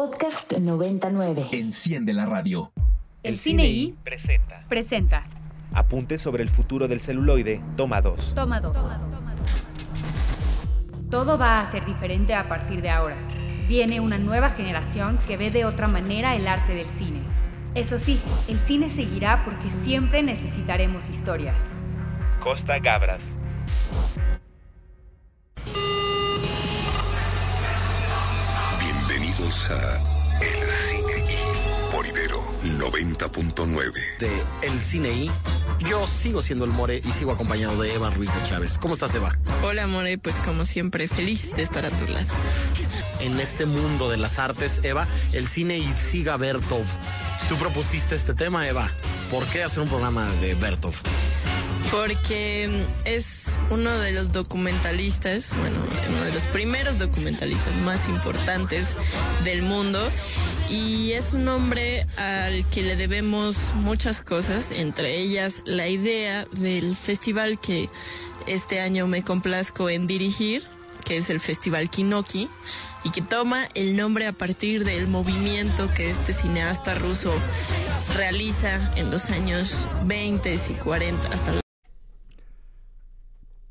Podcast 99. Enciende la radio. El Cine I presenta presenta Apuntes sobre el futuro del celuloide, toma 2. Toma 2. Todo va a ser diferente a partir de ahora. Viene una nueva generación que ve de otra manera el arte del cine. Eso sí, el cine seguirá porque siempre necesitaremos historias. Costa Gabras. El Cine I por Ibero 90.9. de El Cine I. Yo sigo siendo el More y sigo acompañado de Eva Ruiz de Chávez. ¿Cómo estás, Eva? Hola, More, pues como siempre, feliz de estar a tu lado. En este mundo de las artes, Eva, el cine I siga Bertov. Tú propusiste este tema, Eva. ¿Por qué hacer un programa de Bertov? Porque es uno de los documentalistas, bueno, uno de los primeros documentalistas más importantes del mundo. Y es un hombre al que le debemos muchas cosas, entre ellas la idea del festival que este año me complazco en dirigir, que es el Festival Kinoki, y que toma el nombre a partir del movimiento que este cineasta ruso realiza en los años 20 y 40 hasta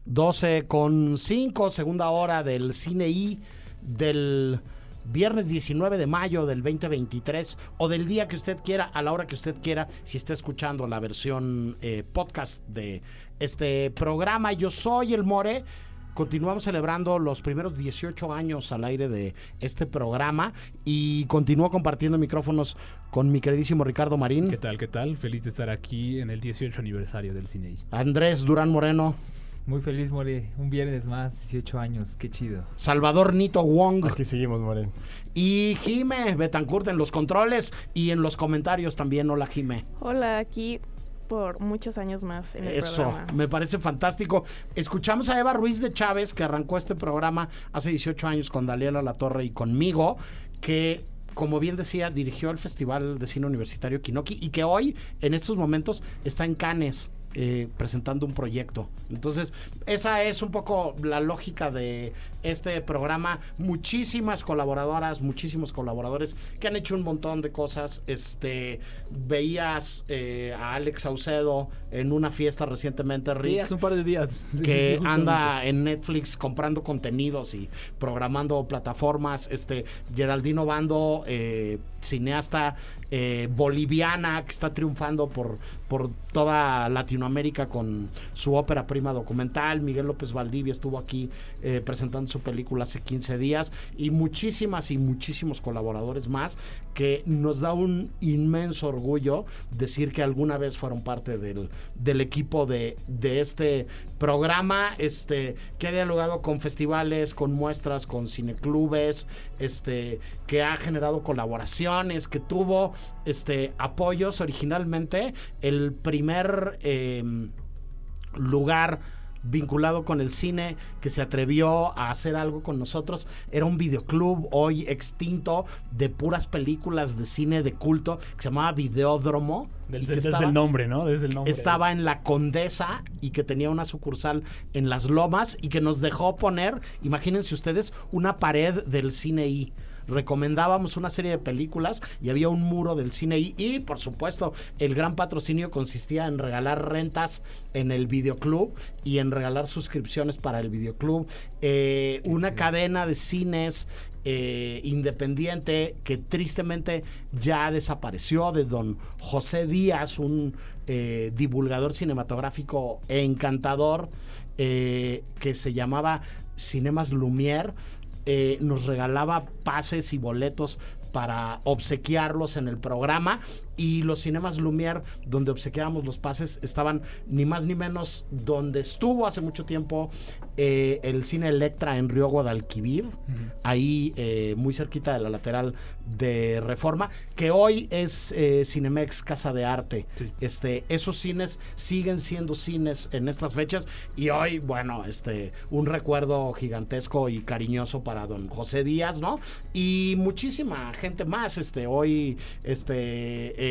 12 con 5, segunda hora del Cine I del viernes 19 de mayo del 2023 o del día que usted quiera, a la hora que usted quiera, si está escuchando la versión eh, podcast de este programa. Yo soy el More. Continuamos celebrando los primeros 18 años al aire de este programa y continúo compartiendo micrófonos con mi queridísimo Ricardo Marín, ¿Qué tal? ¿Qué tal? Feliz de estar aquí en el 18 aniversario del Cine. Andrés Durán Moreno, Muy feliz, More. Un viernes más, 18 años. Qué chido. Salvador Nito Wong Aquí seguimos, Moren. y Jime Betancourt en los controles y en los comentarios también. Hola Jime. Hola, aquí por muchos años más en el Eso, programa. me parece fantástico. Escuchamos a Eva Ruiz de Chávez, que arrancó este programa hace 18 años con Daniela La Torre y conmigo, que como bien decía, dirigió el Festival de Cine Universitario Kinoki y que hoy, en estos momentos, está en Cannes. Eh, presentando un proyecto. Entonces, esa es un poco la lógica de este programa. Muchísimas colaboradoras, muchísimos colaboradores que han hecho un montón de cosas. Este, veías eh, a Alex Saucedo en una fiesta recientemente, Rick Sí, hace un par de días. Sí, que anda en Netflix comprando contenidos y programando plataformas. Este Geraldino Bando, eh, cineasta eh, boliviana que está triunfando por, por toda Latinoamérica con su ópera prima documental. Miguel López Valdivia estuvo aquí eh, presentando su película hace 15 días y muchísimas y muchísimos colaboradores más que nos da un inmenso orgullo decir que alguna vez fueron parte del, del equipo de, de este programa este que ha dialogado con festivales, con muestras, con cineclubes, este que ha generado colaboraciones, que tuvo este apoyos originalmente el primer em, lugar vinculado con el cine que se atrevió a hacer algo con nosotros era un videoclub hoy extinto de puras películas de cine de culto que se llamaba Videódromo Del- desde estaba- el nombre, ¿no? Desde el nombre. estaba en la Condesa y que tenía una sucursal en Las Lomas y que nos dejó poner, imagínense ustedes, una pared del cine I. Recomendábamos una serie de películas y había un muro del cine. Y, por supuesto, el gran patrocinio consistía en regalar rentas en el videoclub y en regalar suscripciones para el videoclub. Eh, una cadena de cines eh, independiente que tristemente ya desapareció de don José Díaz, un eh, divulgador cinematográfico encantador eh, que se llamaba Cinemas Lumière. Eh, nos regalaba pases y boletos para obsequiarlos en el programa y los cinemas Lumière donde obsequiábamos los pases estaban ni más ni menos donde estuvo hace mucho tiempo eh, el cine Electra en Río Guadalquivir ahí eh, muy cerquita de la lateral de Reforma que hoy es eh, Cinemex Casa de Arte. Este esos cines siguen siendo cines en estas fechas y hoy bueno este un recuerdo gigantesco y cariñoso para don José Díaz no y muchísima gente más este hoy este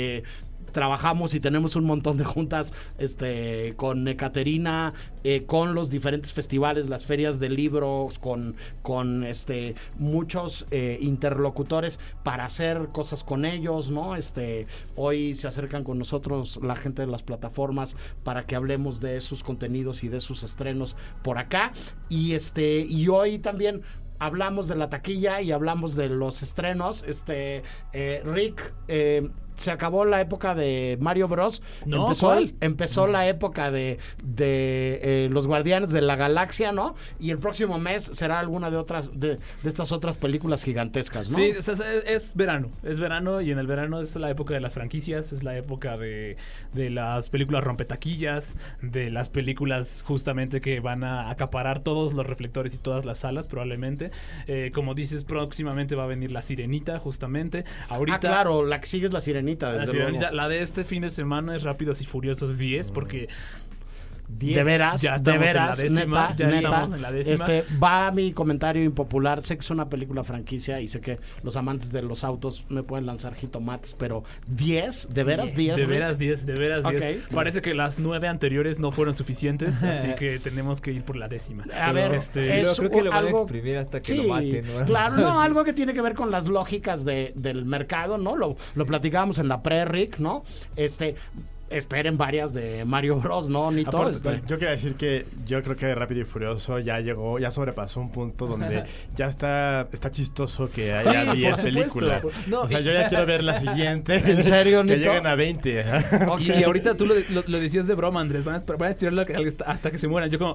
trabajamos y tenemos un montón de juntas este, con Ekaterina, eh, con los diferentes festivales, las ferias de libros, con, con este, muchos eh, interlocutores para hacer cosas con ellos, ¿no? Este, hoy se acercan con nosotros la gente de las plataformas para que hablemos de sus contenidos y de sus estrenos por acá. Y este, y hoy también hablamos de la taquilla y hablamos de los estrenos. Este, eh, Rick, se acabó la época de Mario Bros. No, empezó, ¿cuál? empezó la época de, de eh, los Guardianes de la Galaxia, ¿no? Y el próximo mes será alguna de otras de, de estas otras películas gigantescas, ¿no? Sí, es, es verano, es verano y en el verano es la época de las franquicias, es la época de, de las películas rompetaquillas, de las películas justamente que van a acaparar todos los reflectores y todas las salas probablemente. Eh, como dices, próximamente va a venir La Sirenita justamente. Ahorita, ah, claro, la que sigue es la Sirenita, desde la. Sirenita, la de este fin de semana es Rápidos y Furiosos 10 porque... De veras, ya de estamos en la veras, décima, neta, ya neta. estamos en la décima. Este, va mi comentario impopular. Sé que es una película franquicia y sé que los amantes de los autos me pueden lanzar jitomates, pero 10, de veras 10. De veras 10, de veras 10. Ok. Parece que las nueve anteriores no fueron suficientes, así que tenemos que ir por la décima. A ver, este, es creo que lo van a exprimir hasta que Sí, lo maten. ¿no? claro, no, algo que tiene que ver con las lógicas de, del mercado, ¿no? Lo, lo platicábamos en la pre-Rick, ¿no? Este, esperen varias de Mario Bros, ¿no, Nito? Aparte, Este, Yo quería decir que yo creo que Rápido y Furioso ya llegó, ya sobrepasó un punto donde ya está, está chistoso que haya por 10 supuesto. películas. No, o sea, yo ya quiero ver la siguiente. ¿En serio, que lleguen a 20. Y, y ahorita tú lo, lo- lo decías de broma, Andrés. Van a, van a estirarla hasta- que se mueran. Yo como,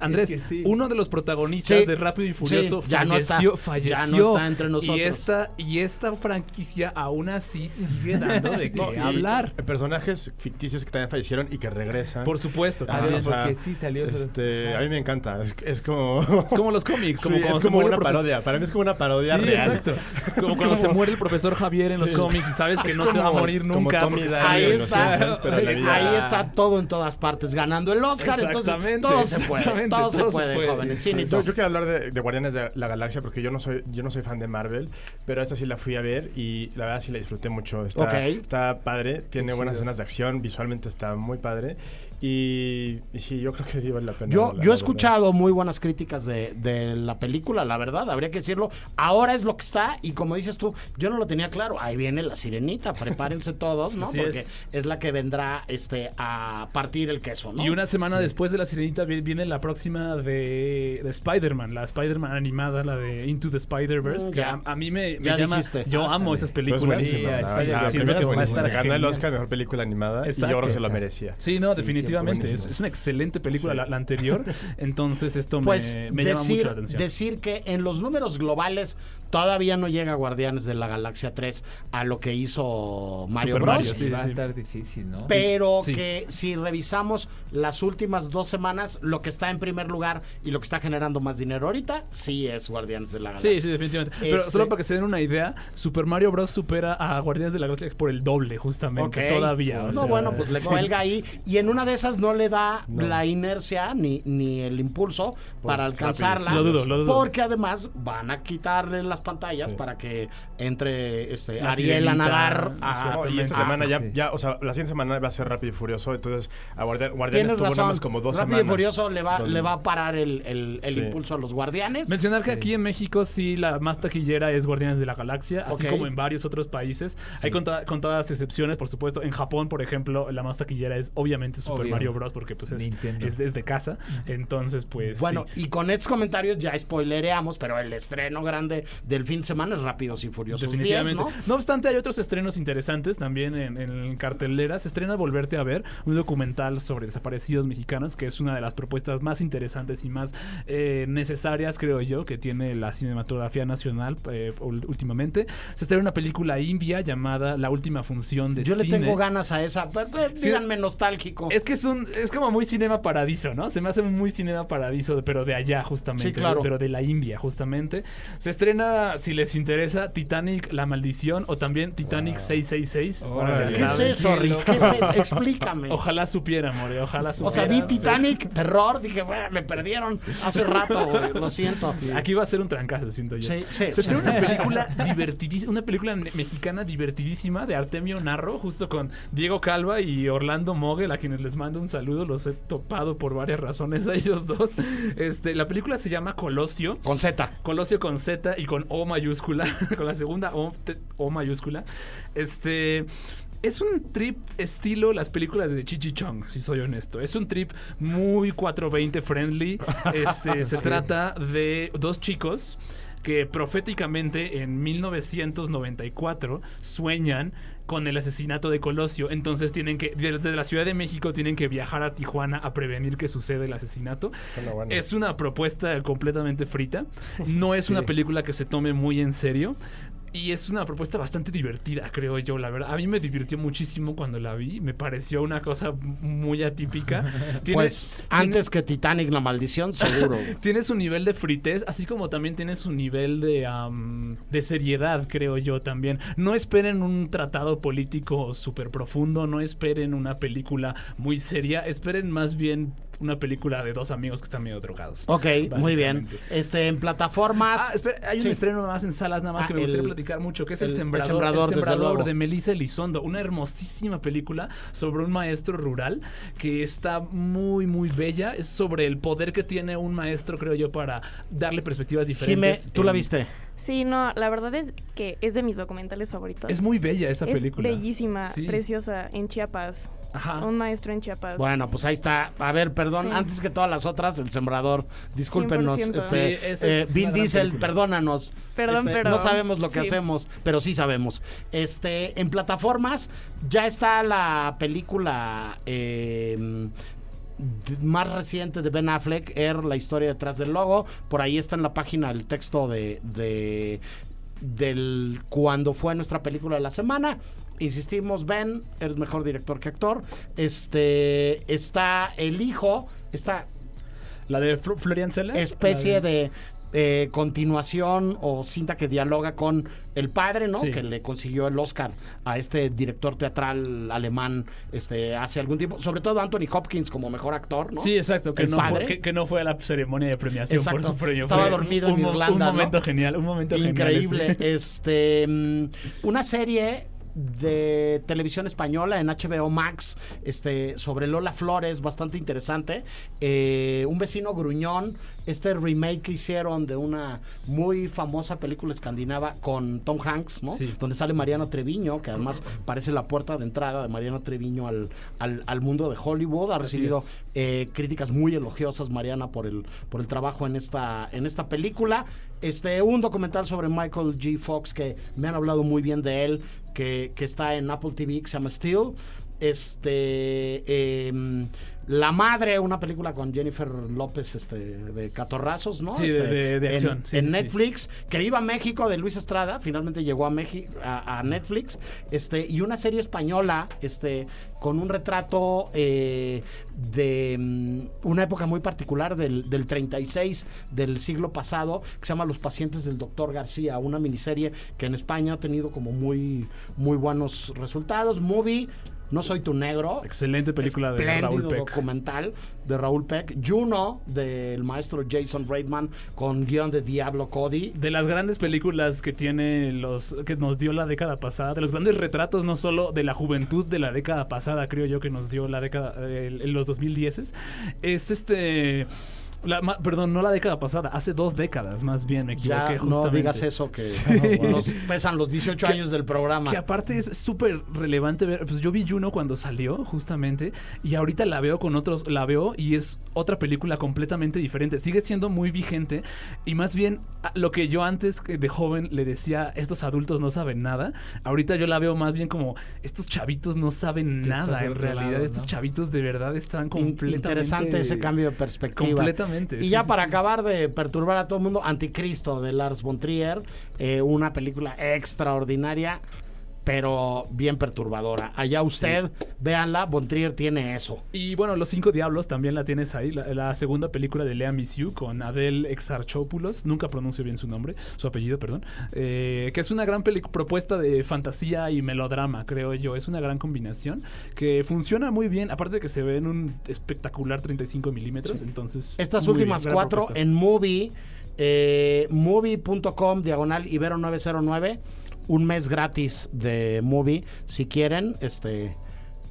Andrés, que sí. uno de los protagonistas Sí. de Rápido y Furioso Sí, ya no está. falleció, Ya falleció. no está entre nosotros. Y esta, y esta franquicia aún así sigue dando de qué No, hablar. Personajes ficticios que también fallecieron y que regresan. Por supuesto. Ah, también. o sea, porque sí salió eso. Este, a mí me encanta. Es, es como. es como los cómics. Como Sí, es como una parodia. Para mí es como una parodia Sí, real. exacto. Como cuando se muere el profesor Javier en los Sí. cómics y sabes que Es no se va a como- morir como nunca. Tommy porque Daly ahí Los está, Simpsons, pero vida- ahí está todo en todas partes, ganando el Oscar, entonces Exactamente, todo se puede, exactamente, todo se todo se puede, puede. jóvenes. Sí, Yo, yo quiero hablar de, de Guardianes de la Galaxia porque yo no soy yo no soy fan de Marvel, pero esta sí la fui a ver y la verdad sí la disfruté mucho. Está, Ok. está padre, tiene buenas escenas de acción, visualmente está muy padre y, y sí, yo creo que sí vale la pena. Yo, la- yo la he verdad. escuchado muy buenas críticas de, de la película, la verdad, habría que decirlo. Ahora es lo que está, y como dices tú, yo no lo tenía claro. Ahí viene la sirenita, prepárense todos, ¿no? Así Porque es. es. la que vendrá este a partir el queso, ¿no? Y una semana después de La Sirenita vi- viene la próxima de, de Spider-Man, la Spider-Man animada, la de Into the Spider-Verse, Mm, que ya. a, a mí me, me Ya llama... dijiste. Yo Ah, amo esas películas. Sí, la- está la excelente. primera es Va a buenísima. estar Ganó el. Oscar mejor película animada Exacto. y yo creo que se lo Exacto. merecía. Sí, no, Sí, definitivamente. Es, una excelente película Sí. la, la anterior. Entonces esto me- Pues me, llama decir, mucho la atención. decir que en los números globales todavía no llega Guardianes de la Galaxia 3 a lo que hizo Mario Super Bros. Mario, sí, va a estar difícil, ¿no? Pero Sí. que si revisamos las últimas dos semanas, lo que está en primer lugar y lo que está generando más dinero ahorita, sí es Guardianes de la Galaxia. Sí, sí, definitivamente. Pero Este- solo para que se den una idea, Super Mario Bros. supera a Guardianes de la Galaxia por el doble, justamente. Ok. Todavía. o No, sea, bueno, pues le sí. cuelga ahí y en una de esas no le da No. la inercia ni, ni el impulso para alcanzarla. Lo dudo, lo dudo. Porque además van a quitarle las pantallas Sí. para que entre este La Ariel a nadar a. No, y esta Ah, semana ya, sí. ya, o sea, la siguiente semana va a ser Rápido y Furioso, entonces a Guardia- Guardianes tuvo nada más como dos Rápido semanas. y Furioso le va, le va a parar el, el- el Sí. impulso a los guardianes. Mencionar que Sí. aquí en México sí la más taquillera es Guardianes de la Galaxia, así como en varios otros países. Hay conta- contadas excepciones, por supuesto. En Japón, por ejemplo, la más taquillera es obviamente Super Obvio. Mario Bros. porque pues es, es, es de casa. Entonces, pues Bueno, sí. y con estos comentarios ya spoilereamos, pero el estreno grande del fin de semana es Rápidos y Furiosos 10, Definitivamente. ¿no? ¿no? obstante, hay otros estrenos interesantes también en, en cartelera. Se estrena Volverte a ver, un documental sobre desaparecidos mexicanos, que es una de las propuestas más interesantes y más eh, necesarias, creo yo, que tiene la cinematografía nacional eh, últimamente. Se estrena una película india llamada La última función de Yo le cine. tengo ganas a esa. Sí. Díganme nostálgico. Es que es un es como muy cinema paradiso, ¿no? Se me hace muy cinema paradiso, pero de allá justamente, Sí, claro. pero de la India justamente. Se estrena si les interesa, Titanic, La Maldición o también Titanic 666. Órale. ¿Qué es eso, Rick? ¿Qué es eso? Explícame. Ojalá supiera, More, ojalá O supiera. sea, vi Titanic, terror, dije, "Bueno, me perdieron hace rato, güey, lo siento. Aquí va a ser un trancazo, siento yo. Sí, sí. Se estrena una película divertidísima, una película mexicana divertidísima de Artemio Narro, justo con Diego Calva y Orlando Mogel, a quienes les mando un saludo, los he topado por varias razones a ellos dos. Este, la película se llama Colosio. Con Z. Colosio con Z y con O mayúscula, con la segunda O, O mayúscula. Este. Es un trip estilo las películas de Chichi Chong, si soy honesto. Es un trip muy 420 friendly. Este, se trata de dos chicos que proféticamente en 1994 sueñan con el asesinato de Colosio. Entonces tienen que, desde la Ciudad de México, tienen que viajar a Tijuana a prevenir que suceda el asesinato. Bueno. Es una propuesta completamente frita. No es una película que se tome muy en serio. Y es una propuesta bastante divertida, creo yo, la verdad. A mí me divirtió muchísimo cuando la vi. Me pareció una cosa muy atípica. Tiene- Pues antes que Titanic, la maldición, seguro. tiene su nivel de fritez, así como también tiene su nivel de, de seriedad, creo yo también. No esperen un tratado político súper profundo, no esperen una película muy seria, esperen más bien una película de dos amigos que están medio drogados. Ok, muy bien. Este, en plataformas. Ah, espera, hay un Sí. estreno más en salas nada más Ah, que me el- gustaría platicar mucho, que es El, el- el Sembrador, El Sembrador de Melissa Elizondo, una hermosísima película sobre un maestro rural que está muy, muy bella. Es sobre el poder que tiene un maestro, creo yo, para darle perspectivas Jime, diferentes. ¿tú la en- viste? Sí, no, la verdad es que es de mis documentales favoritos. Es muy bella esa Es película. bellísima, Sí. preciosa, en Chiapas. Ajá. Un maestro en Chiapas. Bueno, pues ahí está. A ver, perdón, Sí. antes que todas las otras, El Sembrador. Discúlpenos. 100%. este, Sí, esa eh, es Vin Diesel, película. perdónanos. Perdón, Este, pero- No sabemos lo que sí. hacemos, pero sí sabemos. Este, en plataformas ya está la película eh, más reciente de Ben Affleck, Air, la historia detrás del logo. Por ahí está en la página el texto de, de del cuando fue nuestra película de la semana. Insistimos, Ben, eres mejor director que actor. Este está el hijo, esta La de Fl- Florian Zeller. especie de eh, continuación o cinta que dialoga con el padre, ¿no? Sí. Que le consiguió el Oscar a este director teatral alemán este hace algún tiempo, sobre todo Anthony Hopkins como mejor actor, ¿no? Sí, exacto, que El no, padre. fue, que, que no fue a la ceremonia de premiación Exacto. por su premio. Estaba Fue dormido en un Irlanda, Un ¿no? momento genial, un momento genial Increíble. ese. Este, mm, una serie de televisión española en HBO Max, este, sobre Lola Flores, bastante interesante. Eh, un vecino gruñón, este remake que hicieron de una muy famosa película escandinava con Tom Hanks, ¿no? Sí. Donde sale Mariano Treviño, que además parece la puerta de entrada de Mariano Treviño al, al, al mundo de Hollywood. Ha recibido eh, críticas muy elogiosas, Mariana, por el, por el trabajo en esta, en esta película. Este, un documental sobre Michael G. Fox que me han hablado muy bien de él, que, que está en Apple TV, que se llama Steel. Este, em, La Madre, una película con Jennifer López este, de Catorrazos, ¿no? Sí, de- Este, de- de acción. Sí, en sí. Netflix, que viva México de Luis Estrada, finalmente llegó a México a, a Netflix, este, y una serie española, este, con un retrato eh, de mm, una época muy particular del, del 36 del siglo pasado, que se llama Los pacientes del doctor García, una miniserie que en España ha tenido como muy, muy buenos resultados. Movie. No soy tu negro. Excelente película de Raúl Peck. documental de Raúl Peck. Juno, del maestro Jason Reitman, con guion de Diablo Cody. De las grandes películas que tiene los que nos dio la década pasada, de los grandes retratos no solo de la juventud de la década pasada, creo yo que nos dio la década eh, en los 2010 es este la- ma- perdón, no la década pasada, hace dos décadas más bien, me Ya equivoqué no justamente. digas eso, que Sí. nos pesan los 18 años del programa. Que aparte es súper relevante ver. Pues yo vi Juno cuando salió, justamente. Y ahorita la veo con otros. La veo y es otra película completamente diferente. Sigue siendo muy vigente. Y más bien, a- lo que yo antes de joven le decía, estos adultos no saben nada. Ahorita yo la veo más bien como, estos chavitos no saben nada. En realidad, lado, estos ¿no? chavitos de verdad están In- completamente. Interesante ese cambio de perspectiva. Completamente. Y sí, ya sí, para sí. acabar de perturbar a todo el mundo, Anticristo de Lars von Trier, eh, una película extraordinaria. Pero bien perturbadora. Allá usted, véanla, Bontrier tiene eso. Y bueno, Los Cinco Diablos también la tienes ahí, la, la segunda película de Lea Miss You con Adele Exarchopoulos, nunca pronuncio bien su nombre, su apellido, perdón, eh, que es una gran propuesta de fantasía y melodrama, creo yo, es una gran combinación que funciona muy bien, aparte de que se ve en un espectacular 35 milímetros, entonces... Estas últimas bien, cuatro propuesta. en Movie, eh, movie.com, diagonal Ibero 909, un mes gratis de Movie. Si quieren, este,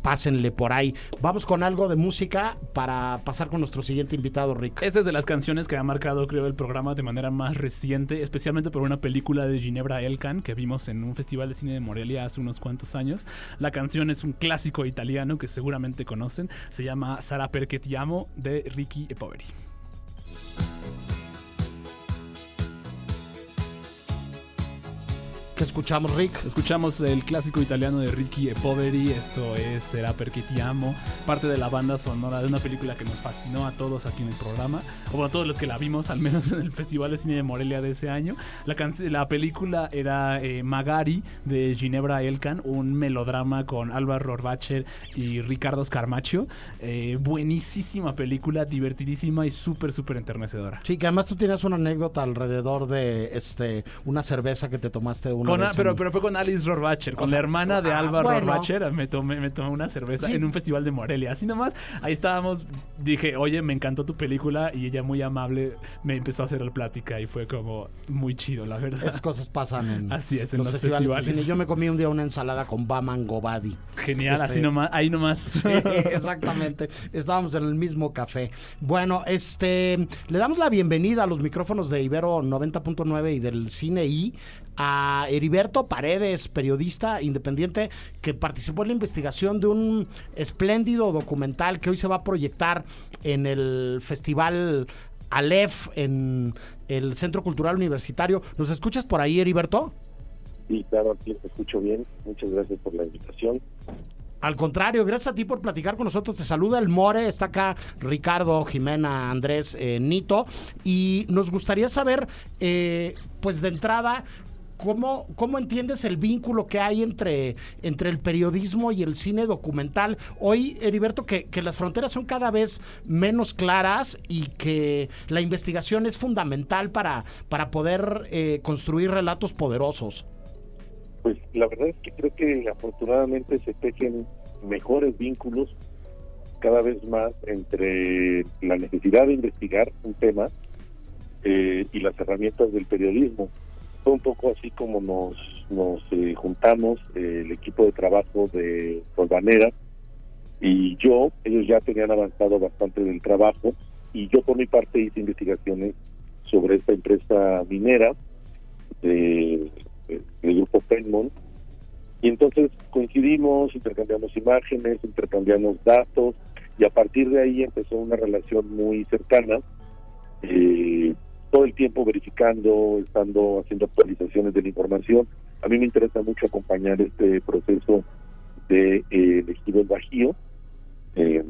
pásenle por ahí. Vamos con algo de música para pasar con nuestro siguiente invitado, Rick. Esta es de las canciones que ha marcado, creo, el programa de manera más reciente, especialmente por una película de Ginebra Elkan que vimos en un festival de cine de Morelia hace unos cuantos años. La canción es un clásico italiano que seguramente conocen. Se llama Sara perché ti amo de Ricky Poveri. ¿Qué escuchamos, Rick? Escuchamos el clásico italiano de Ricky e Poveri, esto es Será perché ti amo, parte de la banda sonora de una película que nos fascinó a todos aquí en el programa, o bueno, a todos los que la vimos, al menos en el Festival de Cine de Morelia de ese año. La, la película era eh, Magari de Ginebra Elkan, un melodrama con Álvaro Rorbacher y Ricardo Scarmaccio. Eh, buenísima película, divertidísima y súper, súper enternecedora. Sí, que además tú tienes una anécdota alrededor de este una cerveza que te tomaste Con vez pero, en- pero fue con Alice Rorbacher, con O sea, la hermana de ah, Álvaro bueno. Rorbacher. Me tomé, me tomé una cerveza Sí. en un festival de Morelia. Así nomás, ahí estábamos. Dije, oye, me encantó tu película. Y ella, muy amable, me empezó a hacer la plática. Y fue como muy chido, la verdad. Esas cosas pasan en Así es, en los, los festivales. festivales. cine. Yo me comí un día una ensalada con Baman Gobadi. Genial, Este, así nomás, ahí nomás. Sí, exactamente. Estábamos en el mismo café. Bueno, este, le damos la bienvenida a los micrófonos de Ibero 90.9 y del Cine I a Heriberto Paredes, periodista independiente que participó en la investigación de un espléndido documental que hoy se va a proyectar en el Festival Aleph en el Centro Cultural Universitario. ¿Nos escuchas por ahí, Heriberto? Sí, claro, aquí te escucho bien. Muchas gracias por la invitación. Al contrario, gracias a ti por platicar con nosotros. Te saluda el More, está acá Ricardo, Jimena, Andrés, eh, Nito. Y nos gustaría saber, eh, pues de entrada, ¿cómo, ¿cómo entiendes el vínculo que hay entre, entre el periodismo y el cine documental? Hoy, Heriberto, que, que las fronteras son cada vez menos claras y que la investigación es fundamental para, para poder eh, construir relatos poderosos. Pues la verdad es que creo que afortunadamente se tejen mejores vínculos cada vez más entre la necesidad de investigar un tema eh, y las herramientas del periodismo. Fue un poco así como nos, nos eh, juntamos eh, el equipo de trabajo de Solvanera y yo, ellos ya tenían avanzado bastante del trabajo y yo por mi parte hice investigaciones sobre esta empresa minera de, de- del grupo Penmont y entonces coincidimos, intercambiamos imágenes, intercambiamos datos y a partir de ahí empezó una relación muy cercana, eh, todo el tiempo verificando, estando haciendo actualizaciones de la información. A mí me interesa mucho acompañar este proceso de eh, elegido el Bajío. Eh,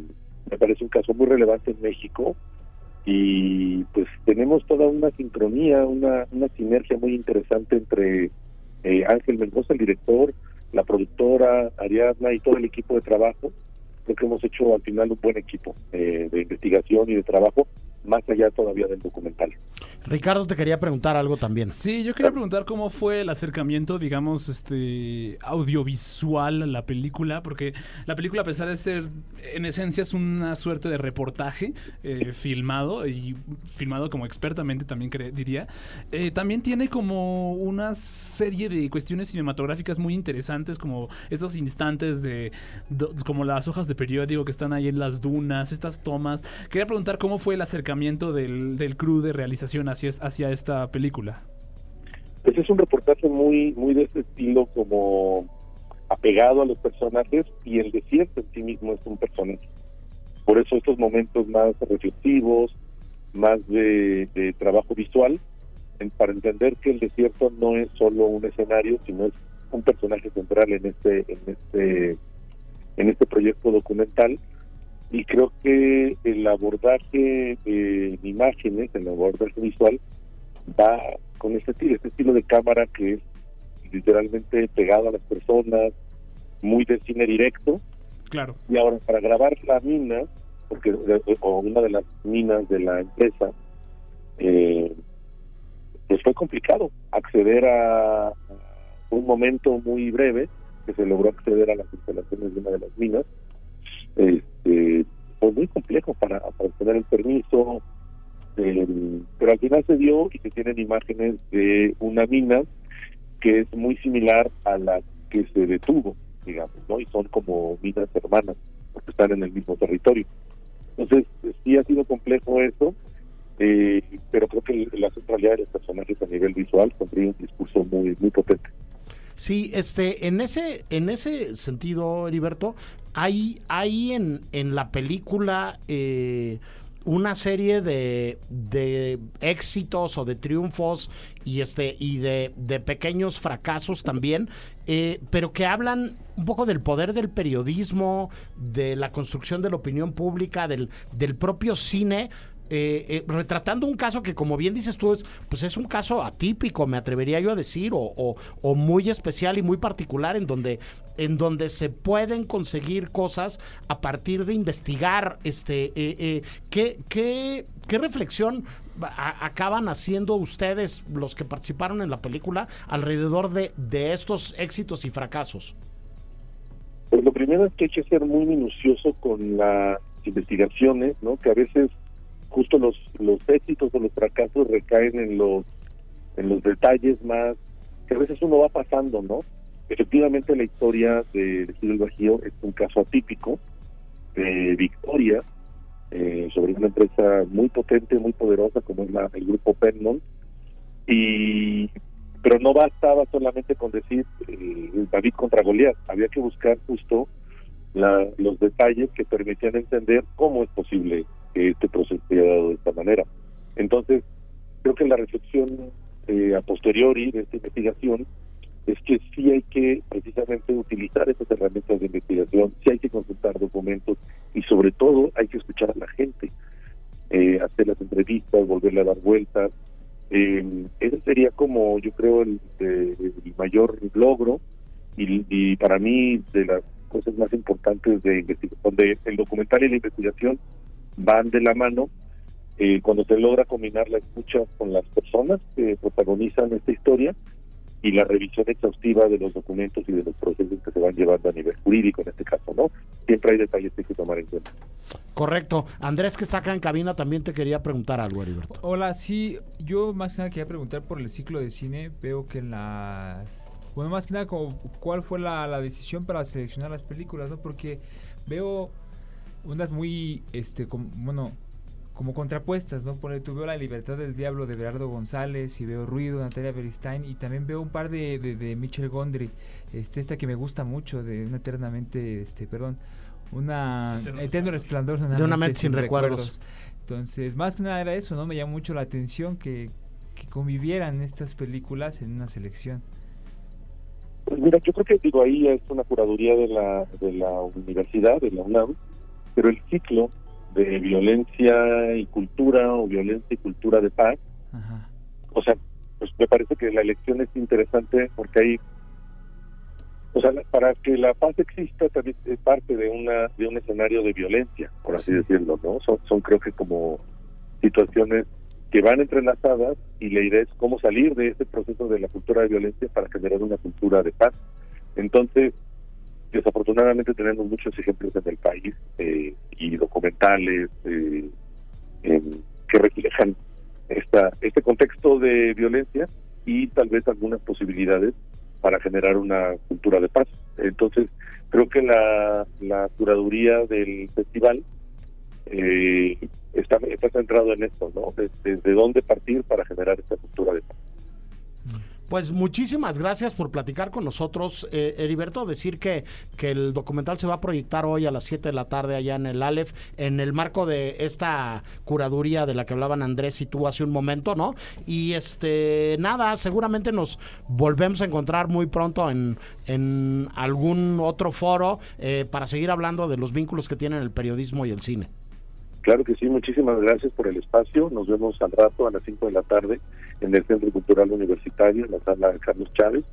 me parece un caso muy relevante en México y pues tenemos toda una sincronía, una, una sinergia muy interesante entre eh, Ángel Mendoza, el director, la productora, Ariadna y todo el equipo de trabajo. Creo que hemos hecho al final un buen equipo eh, de investigación y de trabajo, más allá todavía del documental. Ricardo, te quería preguntar algo también. Sí, yo quería preguntar cómo fue el acercamiento, digamos, este audiovisual a la película, porque la película, a pesar de ser, en esencia, es una suerte de reportaje eh, filmado y filmado como expertamente, también diría, eh, también tiene como una serie de cuestiones cinematográficas muy interesantes, como estos instantes de, do- como las hojas de periódico que están ahí en las dunas, estas tomas. Quería preguntar cómo fue el acercamiento del, del crew de realización hacia, hacia esta película. Pues es un reportaje muy, muy de este estilo, como apegado a los personajes y el desierto en sí mismo es un personaje. Por eso estos momentos más reflexivos, más de, trabajo visual, para entender que el desierto no es solo un escenario, sino es un personaje central en este, en este, en este proyecto documental. Y creo que el abordaje de imágenes, el abordaje visual, va con este estilo, este estilo de cámara que es literalmente pegado a las personas, muy de cine directo. Claro. Y ahora para grabar la mina, porque o una de las minas de la empresa, eh, pues fue complicado acceder a un momento muy breve que se logró acceder a las instalaciones de una de las minas. Este, fue muy complejo para, obtener el permiso, eh, pero al final se dio y se tienen imágenes de una mina que es muy similar a la que se detuvo, digamos, ¿no? Y son como minas hermanas, porque están en el mismo territorio. Entonces, sí ha sido complejo eso, eh, pero creo que la centralidad de los personajes a nivel visual construye un discurso muy muy potente. Sí, este, en ese, en ese sentido, Heriberto, hay, hay en, en la película eh, una serie de, de, éxitos o de triunfos y este y de, de pequeños fracasos también, eh, pero que hablan un poco del poder del periodismo, de la construcción de la opinión pública, del, del propio cine, eh, eh, retratando un caso que, como bien dices tú, es, pues es un caso atípico, me atrevería yo a decir, o, o, muy especial y muy particular, en donde, en donde se pueden conseguir cosas a partir de investigar este eh, ¿qué, qué, qué reflexión acaban haciendo ustedes, los que participaron en la película, alrededor de, de estos éxitos y fracasos. Pues lo primero es que hay que ser muy minucioso con las investigaciones, ¿no? Que a veces justo los, los éxitos o los fracasos recaen en los, en los detalles más que a veces uno va pasando, ¿no? Efectivamente la historia de, de Gil Bajío es un caso atípico de victoria eh, sobre una empresa muy potente, muy poderosa como es la, el grupo Penmont y pero no bastaba solamente con decir eh, David contra Goliat, había que buscar justo la, los detalles que permitían entender cómo es posible que este proceso haya dado de esta manera. Entonces, creo que la reflexión eh, a posteriori de esta investigación es que sí hay que precisamente utilizar estas herramientas de investigación, sí hay que consultar documentos y sobre todo hay que escuchar a la gente, eh, hacer las entrevistas, volverle a dar vueltas. Eh, ese sería como yo creo el, mayor logro y, y, para mí de las cosas más importantes de investigación, donde el documental y la investigación van de la mano eh, cuando se logra combinar la escucha con las personas que protagonizan esta historia y la revisión exhaustiva de los documentos y de los procesos que se van llevando a nivel jurídico en este caso, ¿no? Siempre hay detalles que hay que tomar en cuenta. Correcto. Andrés, que está acá en cabina, también te quería preguntar algo, Heriberto. Hola, sí, yo más que nada quería preguntar por el ciclo de cine. Veo que en las... Bueno, más que nada, como, ¿cuál fue la, la decisión para seleccionar las películas, no? Porque veo unas muy, este, como, bueno, como contrapuestas, ¿no? Por tú veo La Libertad del Diablo de Gerardo González y veo Ruido de Natalia Beristain y también veo un par de, de, de Michel Gondry, este, esta que me gusta mucho, de una eternamente, este, perdón, una eterno, eterno resplandor de una, de una mente sin, sin recuerdos. recuerdos. Entonces, más que nada era eso, ¿no? Me llamó mucho la atención que, que convivieran estas películas en una selección. Pues mira, yo creo que digo ahí es una curaduría de la de la universidad, de la UNAM, pero el ciclo de violencia y cultura o violencia y cultura de paz, Ajá. o sea, pues me parece que la elección es interesante porque hay, o sea, para que la paz exista también es parte de una de un escenario de violencia, por así sí. decirlo, ¿no? Son, son creo que como situaciones que van entrelazadas y la idea es cómo salir de este proceso de la cultura de violencia para generar una cultura de paz. Entonces, desafortunadamente tenemos muchos ejemplos en el país eh, y documentales eh, que reflejan esta, este contexto de violencia y tal vez algunas posibilidades para generar una cultura de paz. Entonces, creo que la, la curaduría del festival eh, está, está centrado en esto, ¿no? Desde, desde dónde partir para generar esta cultura de paz. Pues muchísimas gracias por platicar con nosotros, eh, Heriberto. Decir que, que el documental se va a proyectar hoy a las 7 de la tarde allá en el Aleph, en el marco de esta curaduría de la que hablaban Andrés y tú hace un momento, ¿no? Y este, nada, seguramente nos volvemos a encontrar muy pronto en, en algún otro foro eh, para seguir hablando de los vínculos que tienen el periodismo y el cine. Claro que sí, muchísimas gracias por el espacio. Nos vemos al rato a las 5 de la tarde en el Centro Cultural Universitario, en la sala de Carlos Chávez.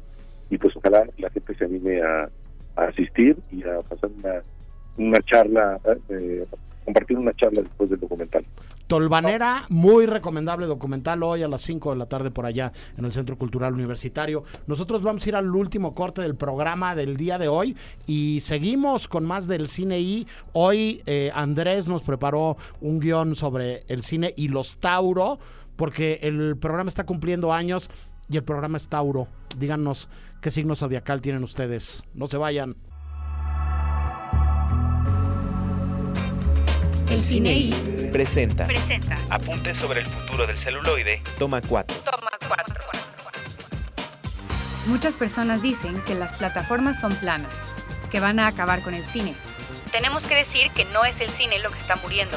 y pues ojalá la gente se anime a, a asistir y a pasar una, una charla, eh, compartir una charla después del documental. Tolvanera, muy recomendable documental hoy a las 5 de la tarde por allá en el Centro Cultural Universitario. Nosotros vamos a ir al último corte del programa del día de hoy y seguimos con más del cine y hoy eh, Andrés nos preparó un guion sobre el cine y los Tauro porque el programa está cumpliendo años y el programa es Tauro. Díganos qué signo zodiacal tienen ustedes. No se vayan. El cine y Presenta. presenta. Apuntes sobre el futuro del celuloide. Toma 4. Toma cuatro. Muchas personas dicen que las plataformas son planas, que van a acabar con el cine. Tenemos que decir que no es el cine lo que está muriendo,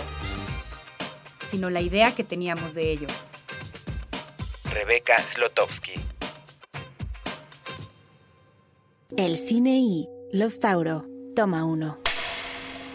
sino la idea que teníamos de ello. Rebeca Slotowski. El cine y Los Tauro. Toma uno.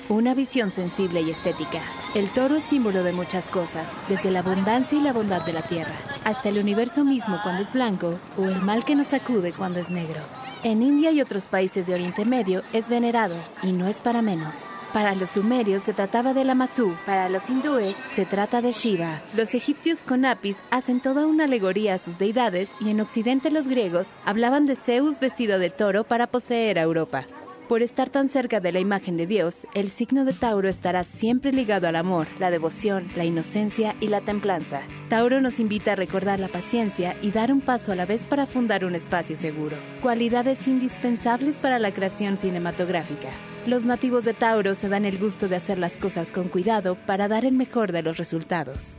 Una visión sensible y estética. El toro es símbolo de muchas cosas, desde la abundancia y la bondad de la tierra, hasta el universo mismo cuando es blanco o el mal que nos sacude cuando es negro. En India y otros países de Oriente Medio es venerado y no es para menos. Para los sumerios se trataba del Amazú, para los hindúes se trata de Shiva. Los egipcios con Apis hacen toda una alegoría a sus deidades y en Occidente los griegos hablaban de Zeus vestido de toro para poseer a Europa. Por estar tan cerca de la imagen de Dios, el signo de Tauro estará siempre ligado al amor, la devoción, la inocencia y la templanza. Tauro nos invita a recordar la paciencia y dar un paso a la vez para fundar un espacio seguro. Cualidades indispensables para la creación cinematográfica. Los nativos de Tauro se dan el gusto de hacer las cosas con cuidado para dar el mejor de los resultados.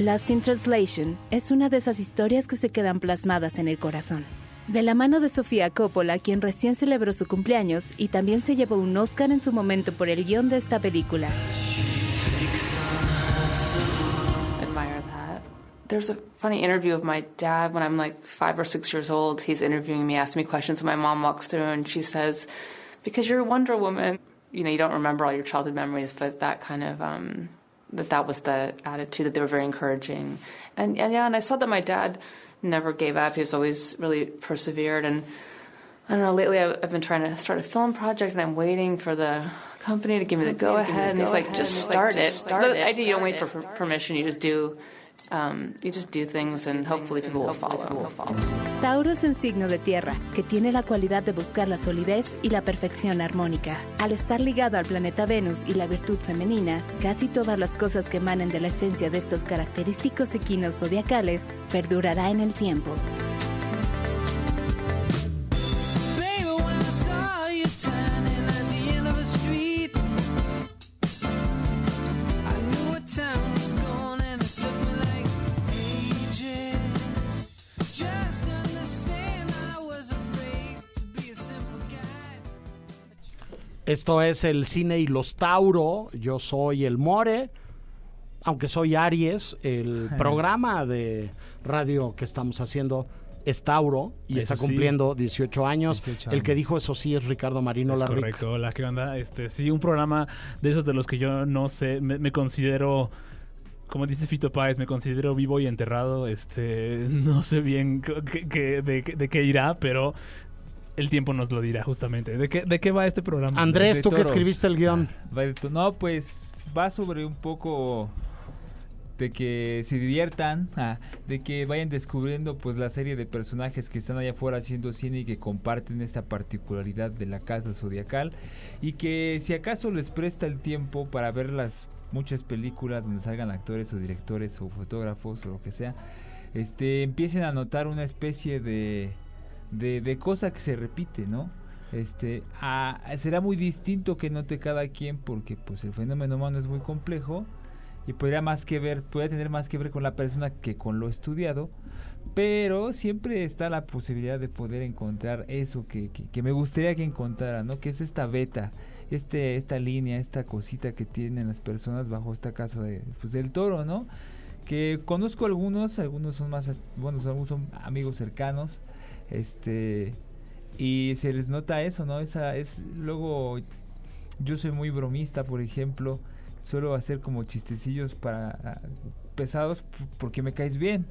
Lost in Translation es una de esas historias que se quedan plasmadas en el corazón. De la mano de Sofía Coppola, quien recién celebró su cumpleaños y también se llevó un Oscar en su momento por el guion de esta película. There's a funny interview of my dad when I'm like five or six years old. He's interviewing me, asking me questions, and my mom walks through and she says, "Because you're a Wonder Woman, you know, you don't remember all your childhood memories, but that kind of um, that that was the attitude that they were very encouraging." And, and yeah, and I saw that my dad never gave up. He was always really persevered, and I don't know. Lately, I've, I've been trying to start a film project, and I'm waiting for the company to give me the go ahead. And he's like, just start it. Start the idea, you don't wait for per- permission. You just do. You just do things, and hopefully people will follow. Tauro es un signo de tierra que tiene la cualidad de buscar la solidez y la perfección armónica. Al estar ligado al planeta Venus y la virtud femenina, casi todas las cosas que emanen de la esencia de estos característicos equinos zodiacales perdurará en el tiempo. Esto es el cine y los Tauro. Yo soy el More, aunque soy Aries. El programa de radio que estamos haciendo es Tauro y Eso está sí. cumpliendo 18 años. 18 El que dijo eso sí es Ricardo Marino Es correcto, hola, ¿qué onda? Este, sí, un programa de esos de los que yo no sé, me, me considero, como dice Fito Páez, me considero vivo y enterrado, este, no sé bien de, qué- de qué irá, pero el tiempo nos lo dirá justamente. ¿De qué, de qué va este programa? Andrés, tú que escribiste el guion. Va de to- No, pues va sobre un poco de que se diviertan, ah, de que vayan descubriendo pues la serie de personajes que están allá afuera haciendo cine y que comparten esta particularidad de la casa zodiacal y que si acaso les presta el tiempo para ver las muchas películas donde salgan actores o directores o fotógrafos o lo que sea, este empiecen a notar una especie de de, de cosa que se repite, ¿no? Este, será muy distinto que note cada quien porque pues el fenómeno humano es muy complejo y podría más que ver, podría tener más que ver con la persona que con lo estudiado, pero siempre está la posibilidad de poder encontrar eso que, que, me gustaría que encontrara, ¿no? Que es esta beta, este, esta línea, esta cosita que tienen las personas bajo esta casa de, pues, del toro, ¿no? Que conozco algunos, algunos son más, bueno, algunos son amigos cercanos, este, y se les nota eso, ¿no? Esa es, luego, yo soy muy bromista, por ejemplo, suelo hacer como chistecillos para ah, pesados porque me caes bien.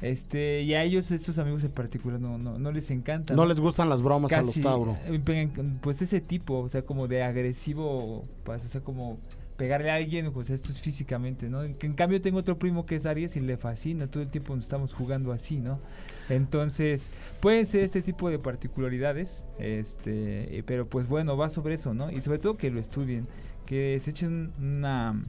Este, y a ellos, estos amigos en particular, no, no, no les encanta. No les gustan las bromas a los Tauro. eh, Pues ese tipo, o sea, como de agresivo, pues, o sea, como pegarle a alguien, pues esto es físicamente, ¿no? En, en cambio tengo otro primo que es Aries y le fascina, todo el tiempo nos estamos jugando así, ¿no? Entonces, pueden ser este tipo de particularidades, este, eh, pero pues bueno, va sobre eso, ¿no? Y sobre todo que lo estudien, que se echen una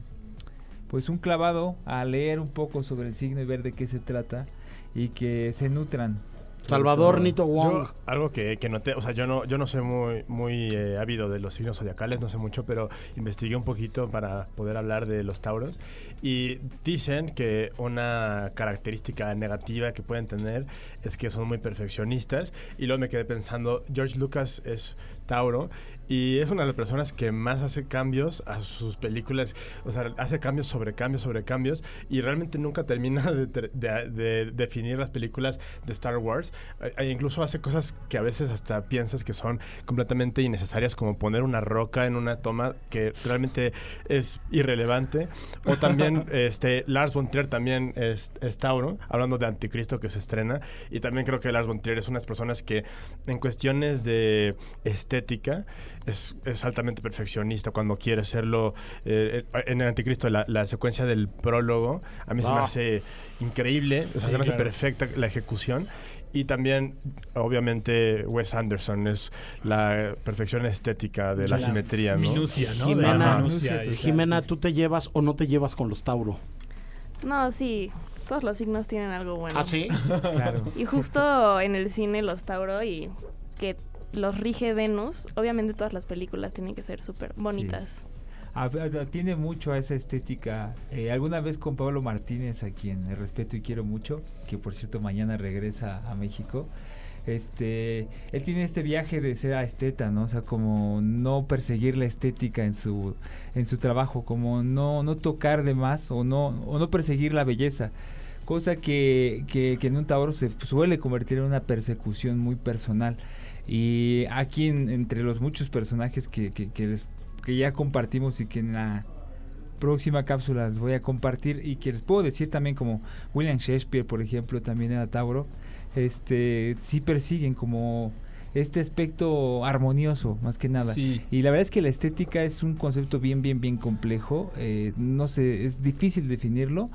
pues un clavado a leer un poco sobre el signo y ver de qué se trata y que se nutran. Salvador. Nito Wong. Yo, algo que, que noté, o sea, yo no, yo no soy muy, muy eh, ávido de los signos zodiacales, no sé mucho, pero investigué un poquito para poder hablar de los tauros. Y dicen que una característica negativa que pueden tener es que son muy perfeccionistas. Y luego me quedé pensando, George Lucas es tauro y es una de las personas que más hace cambios a sus películas, o sea, hace cambios sobre cambios sobre cambios y realmente nunca termina de, de- de definir las películas de Star Wars. Eh, e incluso hace cosas que a veces hasta piensas que son completamente innecesarias, como poner una roca en una toma que realmente es irrelevante. O también este, Lars von Trier también es, es Tauro, hablando de Anticristo que se estrena. Y también creo que Lars von Trier es una de las personas que en cuestiones de estética es, es altamente perfeccionista cuando quiere serlo. Eh, en el Anticristo, la, la secuencia del prólogo, a mí se me Ah. hace increíble, o sea, Sí, se me hace claro. perfecta la ejecución. Y también, obviamente, Wes Anderson es la perfección estética de la, La simetría, ¿no? minucia, ¿no? Jimena, minucia, Jimena, sí. ¿tú te llevas o no te llevas con los Tauro? No, sí, todos los signos tienen algo bueno. ¿Ah, sí? Claro. Y justo en el cine los Tauro y que los rige Venus, obviamente todas las películas tienen que ser súper bonitas. A- a- Tiene mucho a esa estética. Eh, alguna vez con Pablo Martínez, a quien respeto y quiero mucho, que por cierto mañana regresa a México. Este, él tiene este viaje de ser esteta, ¿no? O sea, como no perseguir la estética en su en su trabajo, como no no tocar de más o no o no perseguir la belleza. Cosa que, que, que en un Tauro se suele convertir en una persecución muy personal. Y aquí en- entre los muchos personajes que, que, que les que ya compartimos y que en la próxima cápsula les voy a compartir y que les puedo decir también como William Shakespeare por ejemplo también era Tauro este sí persiguen como este aspecto armonioso más que nada Sí. y la verdad es que la estética es un concepto bien bien bien complejo eh, no sé es difícil definirlo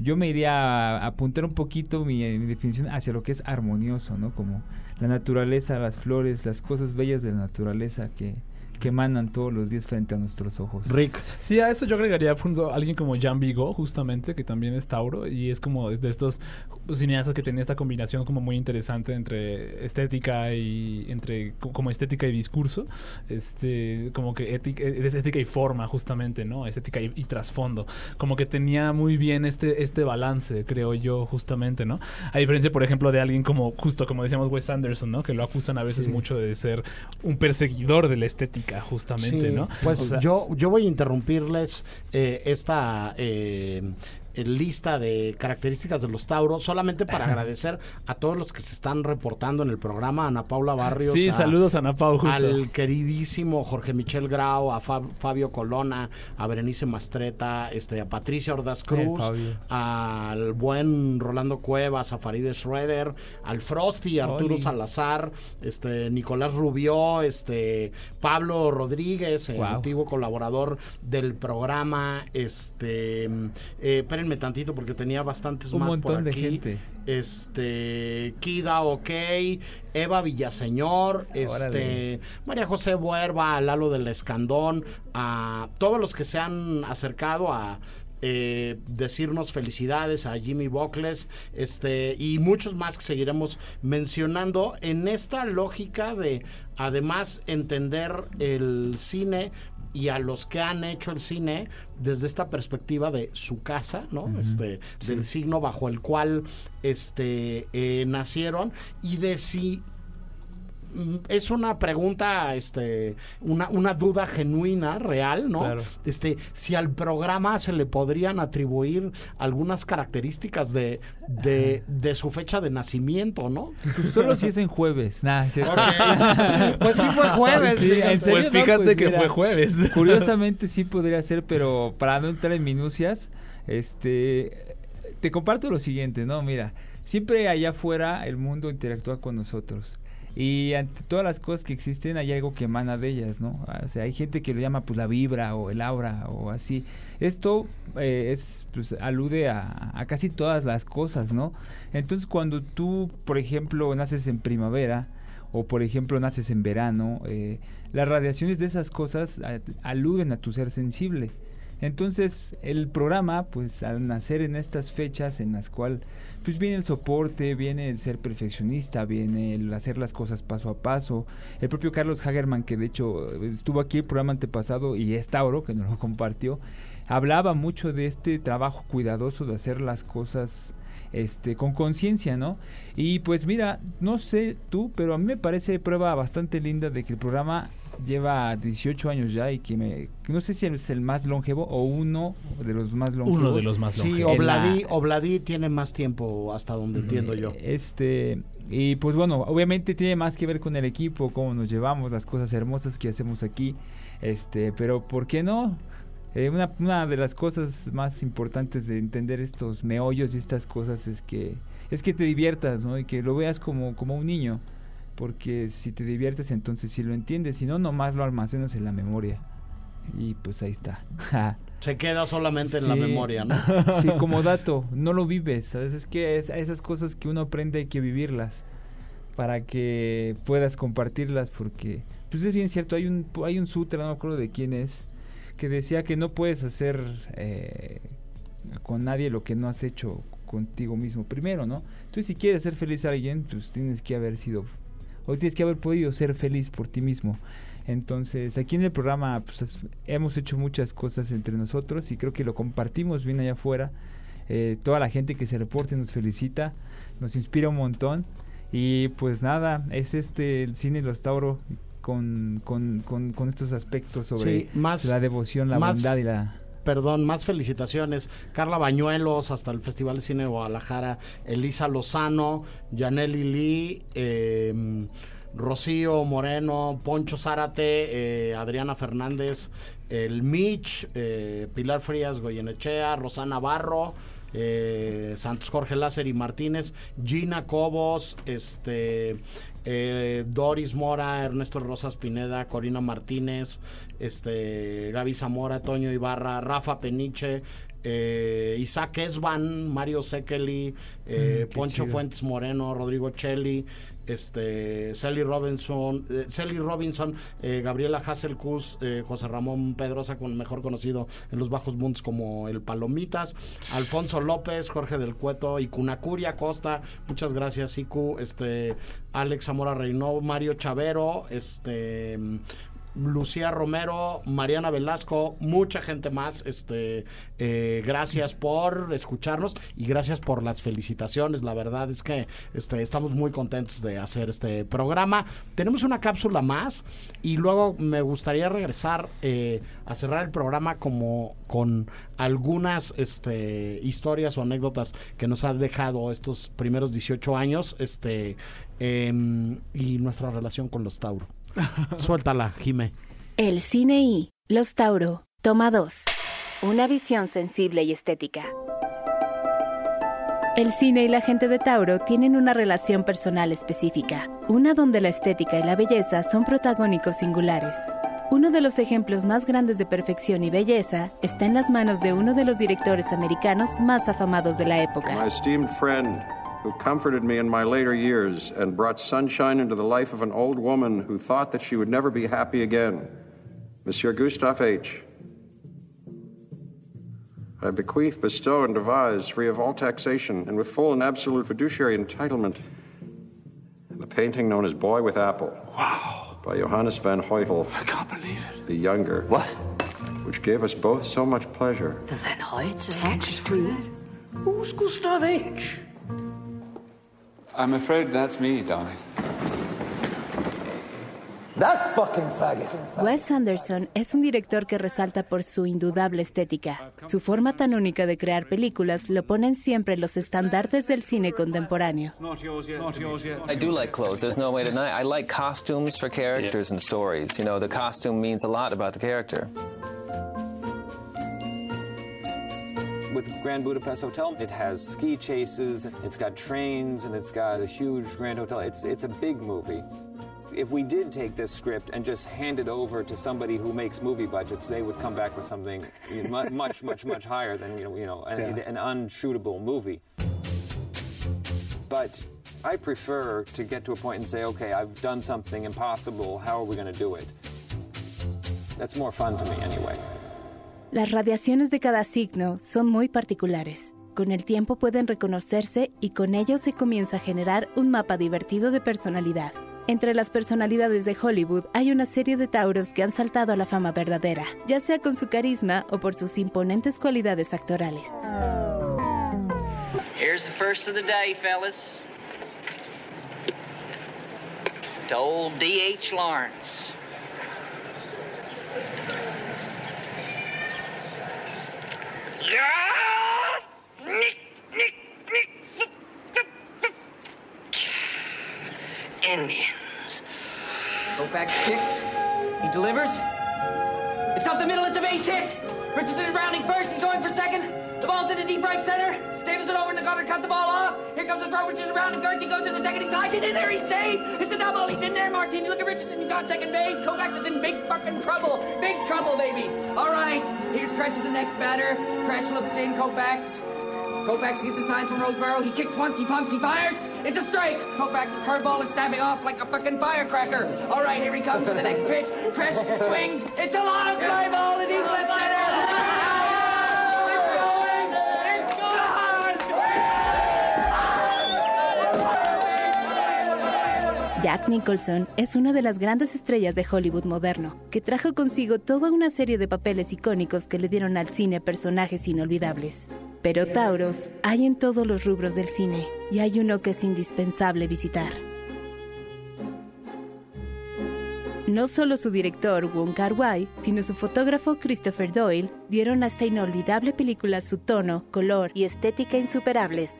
yo me iría a apuntar un poquito mi, mi definición hacia lo que es armonioso, ¿no? Como la naturaleza, las flores, las cosas bellas de la naturaleza que, que emanan todos los días frente a nuestros ojos. Rick. Sí, a eso yo agregaría punto, a alguien como Jean Vigo, justamente, que también es Tauro, y es como de estos cineastas que tenía esta combinación como muy interesante entre estética y entre co- como estética y discurso, este, como que ética, eh, estética y forma, justamente, ¿no? Estética y, y trasfondo. Como que tenía muy bien este, este balance, creo yo, justamente, ¿no? A diferencia, por ejemplo, de alguien como, justo como decíamos Wes Anderson, ¿no? Que lo acusan a veces Sí. mucho de ser un perseguidor de la estética, justamente, Sí, ¿no? Pues O sea, yo, yo voy a interrumpirles eh, esta eh, eh, lista de características de los Tauros solamente para agradecer a todos los que se están reportando en el programa, a Ana Paula Barrios. Sí, a- saludos a Ana Pau, justo. Al queridísimo Jorge Michel Grau, a Fab- Fabio Colona, a Berenice Mastreta, este, a Patricia Ordaz Cruz, Fabio. al buen Rolando Cuevas, a Farideh Schroeder, al Frosty, Arturo Oli. Salazar, este, Nicolás Rubió, este, Pablo Rodríguez, el antiguo colaborador del programa, este, eh, espérenme tantito porque tenía bastantes Un más montón por de aquí. gente. Este, Kida OK, Eva Villaseñor, este. María José Buerba, Lalo del Escandón, a todos los que se han acercado a eh, decirnos felicidades a Jimmy Buckles este y muchos más que seguiremos mencionando. En esta lógica de además entender el cine y a los que han hecho el cine desde esta perspectiva de su casa, ¿no? Este, del signo bajo el cual este eh, nacieron y de si es una pregunta, este, una, una duda genuina, real, ¿no? Claro. Este, si al programa se le podrían atribuir algunas características de, de, de su fecha de nacimiento, ¿no? Pues solo si es en jueves. Nah, es cierto. Ok. Pues sí fue jueves, Sí, fíjate. ¿en serio? Pues fíjate que fue jueves. Curiosamente sí podría ser, pero para no entrar en minucias, este, te comparto lo siguiente, ¿no? Mira, siempre allá afuera el mundo interactúa con nosotros. Y ante todas las cosas que existen hay algo que emana de ellas, ¿no? O sea, hay gente que lo llama pues la vibra o el aura o así. Esto eh, es, pues, alude a, casi todas las cosas, ¿no? Entonces cuando tú, por ejemplo, naces en primavera o por ejemplo naces en verano, eh, las radiaciones de esas cosas a- aluden a tu ser sensible. Entonces el programa, pues al nacer en estas fechas en las cuales pues viene el soporte, viene el ser perfeccionista, viene el hacer las cosas paso a paso. El propio Carlos Hagerman, que de hecho estuvo aquí el programa antepasado y es Tauro, que nos lo compartió, hablaba mucho de este trabajo cuidadoso de hacer las cosas este con conciencia, ¿no? Y pues mira, no sé tú, pero a mí me parece prueba bastante linda de que el programa lleva 18 años ya y que me no sé si es el más longevo o uno de los más longevos. Uno de los más Sí, longevos. Obladí, Obladí tiene más tiempo hasta donde entiendo yo. Este, y pues bueno, obviamente tiene más que ver con el equipo, cómo nos llevamos, las cosas hermosas que hacemos aquí. Este, pero ¿por qué no? Eh, una, una de las cosas más importantes de entender estos meollos y estas cosas es que es que te diviertas, ¿no? Y que lo veas como, como un niño. Porque si te diviertes, entonces sí lo entiendes. Si no, nomás lo almacenas en la memoria. Y pues ahí está. Se queda solamente en la memoria, ¿no? sí, como dato, no lo vives. ¿sabes? Es que es- esas cosas que uno aprende hay que vivirlas para que puedas compartirlas porque pues es bien cierto, hay un hay un sutra, no me acuerdo de quién es, que decía que no puedes hacer eh, con nadie lo que no has hecho contigo mismo primero, ¿no? Entonces si quieres ser feliz a alguien, pues tienes que haber sido o tienes que haber podido ser feliz por ti mismo. Entonces, aquí en el programa pues, es- hemos hecho muchas cosas entre nosotros y creo que lo compartimos bien allá afuera. Eh, toda la gente que se reporte nos felicita, nos inspira un montón. Y pues nada, es este el cine Los Tauro con, con, con, con estos aspectos sobre Sí, más- la devoción, la más- bondad y la... Perdón, más felicitaciones. Carla Bañuelos, hasta el Festival de Cine de Guadalajara. Elisa Lozano, Yaneli Lee, eh, Rocío Moreno, Poncho Zárate, eh, Adriana Fernández, el Mitch, eh, Pilar Frías Goyenechea, Rosana Barro. Eh, Santos Jorge Láser y Martínez, Gina Cobos, este, eh, Doris Mora, Ernesto Rosas Pineda, Corina Martínez, este, Gaby Zamora, Toño Ibarra, Rafa Peniche, eh, Isaac Esban, Mario Sekeli, eh, Mm, Poncho chido. Fuentes Moreno, Rodrigo Cheli, este, Sally Robinson, eh, Sally Robinson, eh, Gabriela Hasselkus, eh, José Ramón Pedrosa, con mejor conocido en los bajos mundos como el Palomitas, Alfonso López, Jorge del Cueto y Cunacuria Costa, muchas gracias Iku, este, Alex Zamora Reynó, Mario Chavero, este Lucía Romero, Mariana Velasco, mucha gente más. Este, eh, gracias por escucharnos y gracias por las felicitaciones. La verdad es que este, estamos muy contentos de hacer este programa. Tenemos una cápsula más y luego me gustaría regresar eh, a cerrar el programa como con algunas este, historias o anécdotas que nos han dejado estos primeros 18 años este, em, y nuestra relación con los Tauro. Suéltala, Jime. El cine y Los Tauro, toma 2. Una visión sensible y estética. El cine y la gente de Tauro tienen una relación personal específica, una donde la estética y la belleza son protagónicos singulares. Uno de los ejemplos más grandes de perfección y belleza está en las manos de uno de los directores americanos más afamados de la época. My esteemed friend, who comforted me in my later years and brought sunshine into the life of an old woman who thought that she would never be happy again, Monsieur Gustave H. I bequeath, bestow, and devise, free of all taxation and with full and absolute fiduciary entitlement, the painting known as Boy with Apple. Wow. By Johannes van Hoytel. I can't believe it. The younger. What? Which gave us both so much pleasure. The Van Hoyts tax free? Who's Gustav H? I'm afraid that's me, darling. That fucking faggot. Wes Anderson es un director que resalta por su indudable estética. Su forma tan única de crear películas lo ponen siempre en los estandartes del cine contemporáneo. I do like clothes. There's no way to deny. I like costumes for characters and stories. You know, the costume means a lot about the character. With Grand Budapest Hotel, it has ski chases, it's got trains, and it's got a huge Grand Hotel. It's it's a big movie. If we did take this script and just hand it over to somebody who makes movie budgets, they would come back with something much, much, much higher than you know, you know, an, Yeah. an unshootable movie. But I prefer to get to a point and say, okay, I've done something impossible. How are we going to do it? That's more fun to me, anyway. Las radiaciones de cada signo son muy particulares. Con el tiempo pueden reconocerse y con ello se comienza a generar un mapa divertido de personalidad. Entre las personalidades de Hollywood hay una serie de tauros que han saltado a la fama verdadera, ya sea con su carisma o por sus imponentes cualidades actorales. Here's the first of the day, fellas. To old D.H. Lawrence. Indians. Kofax kicks. He delivers. It's up the middle. It's a base hit. Richardson is rounding first. He's going for second. The ball's in the deep right center. Davison over in the gutter. Cut the ball off. Here comes the throw. Richardson is rounding first. He goes into second. He slides it in there. He's safe. It's a double. He's in there, Martin. Look at Richardson. He's on second base. Kovacs is in big fucking trouble. Big trouble, baby. All right. Here's Tresh is the next batter. Tresh looks in. Kovacs. Kovacs gets a sign from Roseboro. He kicks once, he pumps, he fires. It's a strike. Kovacs' curveball is snapping off like a fucking firecracker. All right, here he comes for the next pitch. Tresh swings. It's a long fly ball to deep left center. Jack Nicholson es una de las grandes estrellas de Hollywood moderno, que trajo consigo toda una serie de papeles icónicos que le dieron al cine personajes inolvidables. Pero Tauros hay en todos los rubros del cine, y hay uno que es indispensable visitar. No solo su director Wong Kar Wai, sino su fotógrafo Christopher Doyle dieron a esta inolvidable película su tono, color y estética insuperables.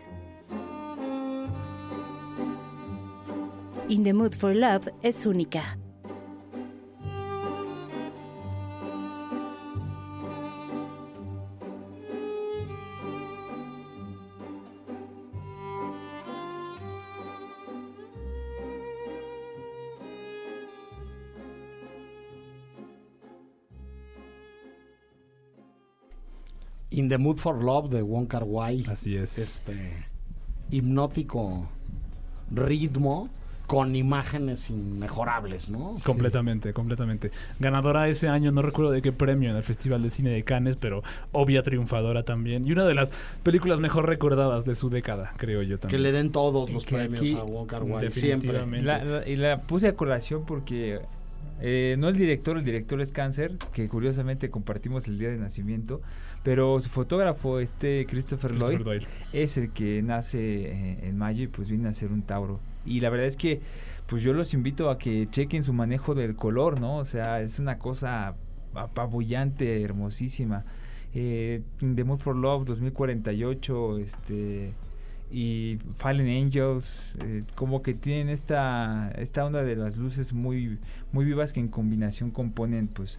In the Mood for Love es única. In the Mood for Love de Wong Kar Wai. Así es. Este hipnótico ritmo con imágenes inmejorables, ¿no? Completamente, completamente. Ganadora ese año, no recuerdo de qué premio en el Festival de Cine de Cannes, pero obvia triunfadora también. Y una de las películas mejor recordadas de su década, creo yo Que también. le den todos los Que premios aquí- a Wong Kar Wai siempre. La- la- y la puse a colación porque eh, no el director, el director es Cáncer, que curiosamente compartimos el día de nacimiento, pero su fotógrafo, este Christopher, Christopher Lloyd, Doyle. es el que nace eh, en mayo y pues viene a ser un Tauro. Y la verdad es que pues yo los invito a que chequen su manejo del color, ¿no? O sea, es una cosa apabullante, hermosísima. Eh, The Mood for Love 2048, este y Fallen Angels, eh, como que tienen esta, esta onda de las luces muy, muy vivas que en combinación componen, pues,